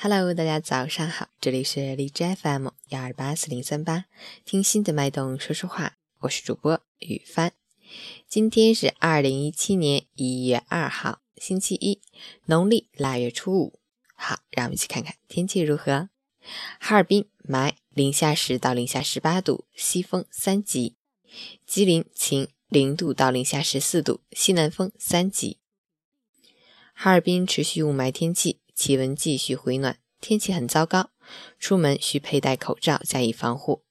Hello，大家早上好，这里是荔枝 FM 幺二八四零三八，听心的脉动说说话，我是主播雨帆。今天是二零一七年一月二号，星期一，农历腊月初五。好，让我们一起看看天气如何。哈尔滨霾，零下十到零下十八度，西风三级；吉林晴，零度到零下十四度，西南风三级。哈尔滨持续雾霾天气。气温继续回暖，天气很糟糕，出门需佩戴口罩加以防护。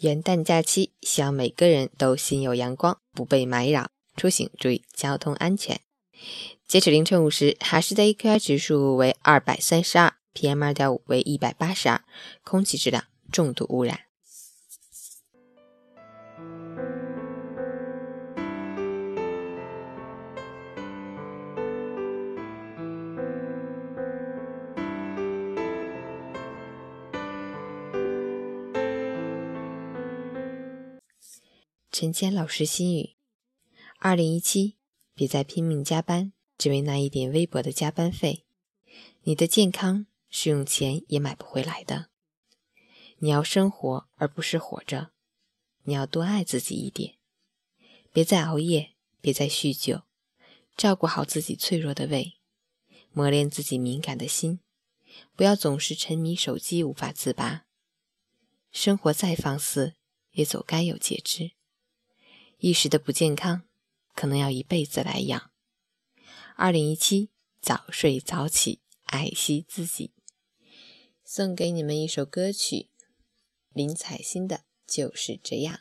元旦假期，希望每个人都心有阳光，不被霾扰，出行注意交通安全。截止凌晨五时，哈市的 AQI 指数为二百三十二，PM 二点五为一百八十二，空气质量重度污染。陈坚老师心语：二零一七，别再拼命加班，只为那一点微薄的加班费。你的健康是用钱也买不回来的。你要生活，而不是活着。你要多爱自己一点，别再熬夜，别再酗酒，照顾好自己脆弱的胃，磨练自己敏感的心。不要总是沉迷手机无法自拔。生活再放肆，也总该有节制。一时的不健康，可能要一辈子来养。二零一七，早睡早起，爱惜自己。送给你们一首歌曲，林采欣的《就是这样》。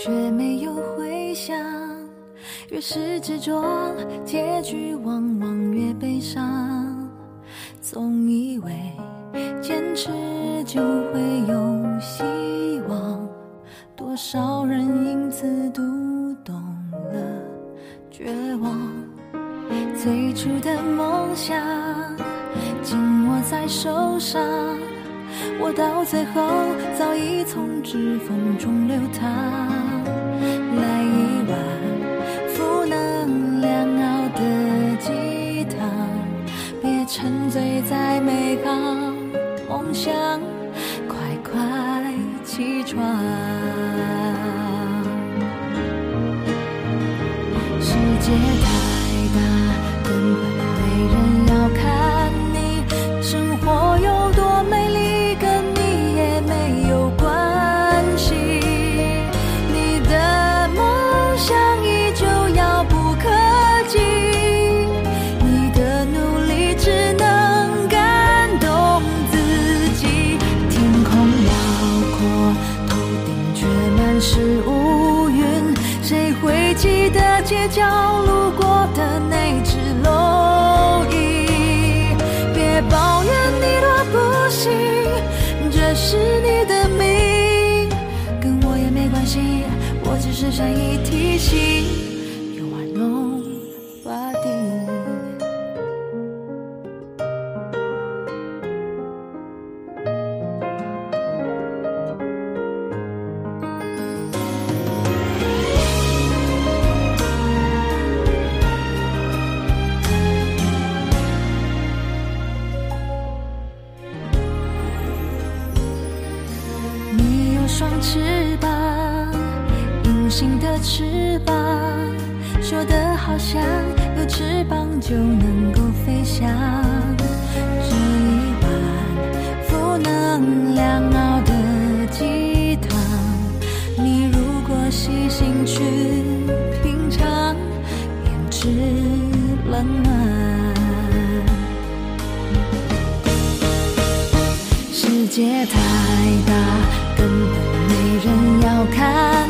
却没有回响，越是执着，结局往往越悲伤。总以为坚持就会有希望，多少人因此读懂了绝望。最初的梦想紧握在手上，握到最后早已从指缝中流淌。来一碗负能量熬的鸡汤，别沉醉在美好梦想，快快起床。世界街角路过的那只蝼蚁，别抱怨你多不幸，这是你的命，跟我也没关系，我只是善意提醒。心的翅膀，说的好像有翅膀就能够飞翔。这一碗负能量熬的鸡汤，你如果细心去品尝，变质冷暖。世界太大。根本没人要看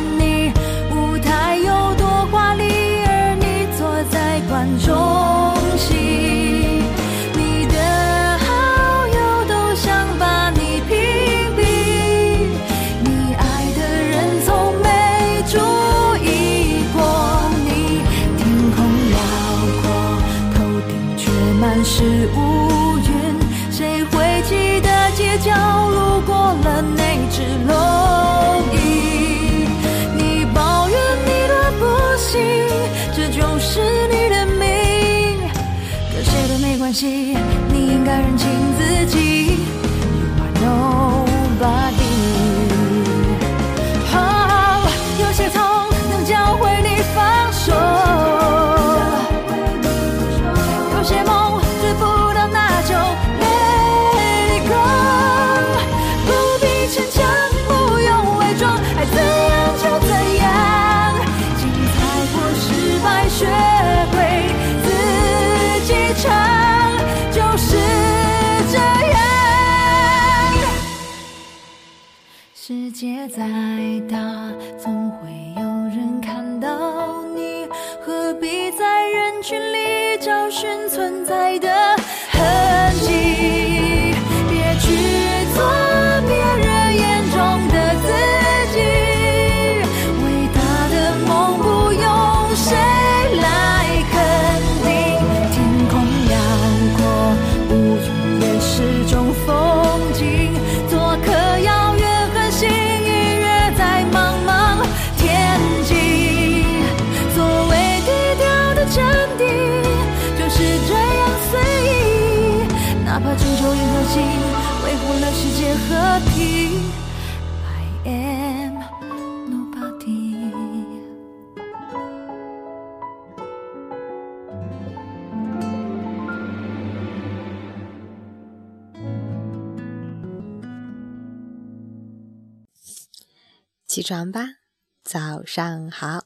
息世界再大，总会有人看到你，何必在人群里找寻存在的终究银河系维护了世界和平。起床吧，早上好，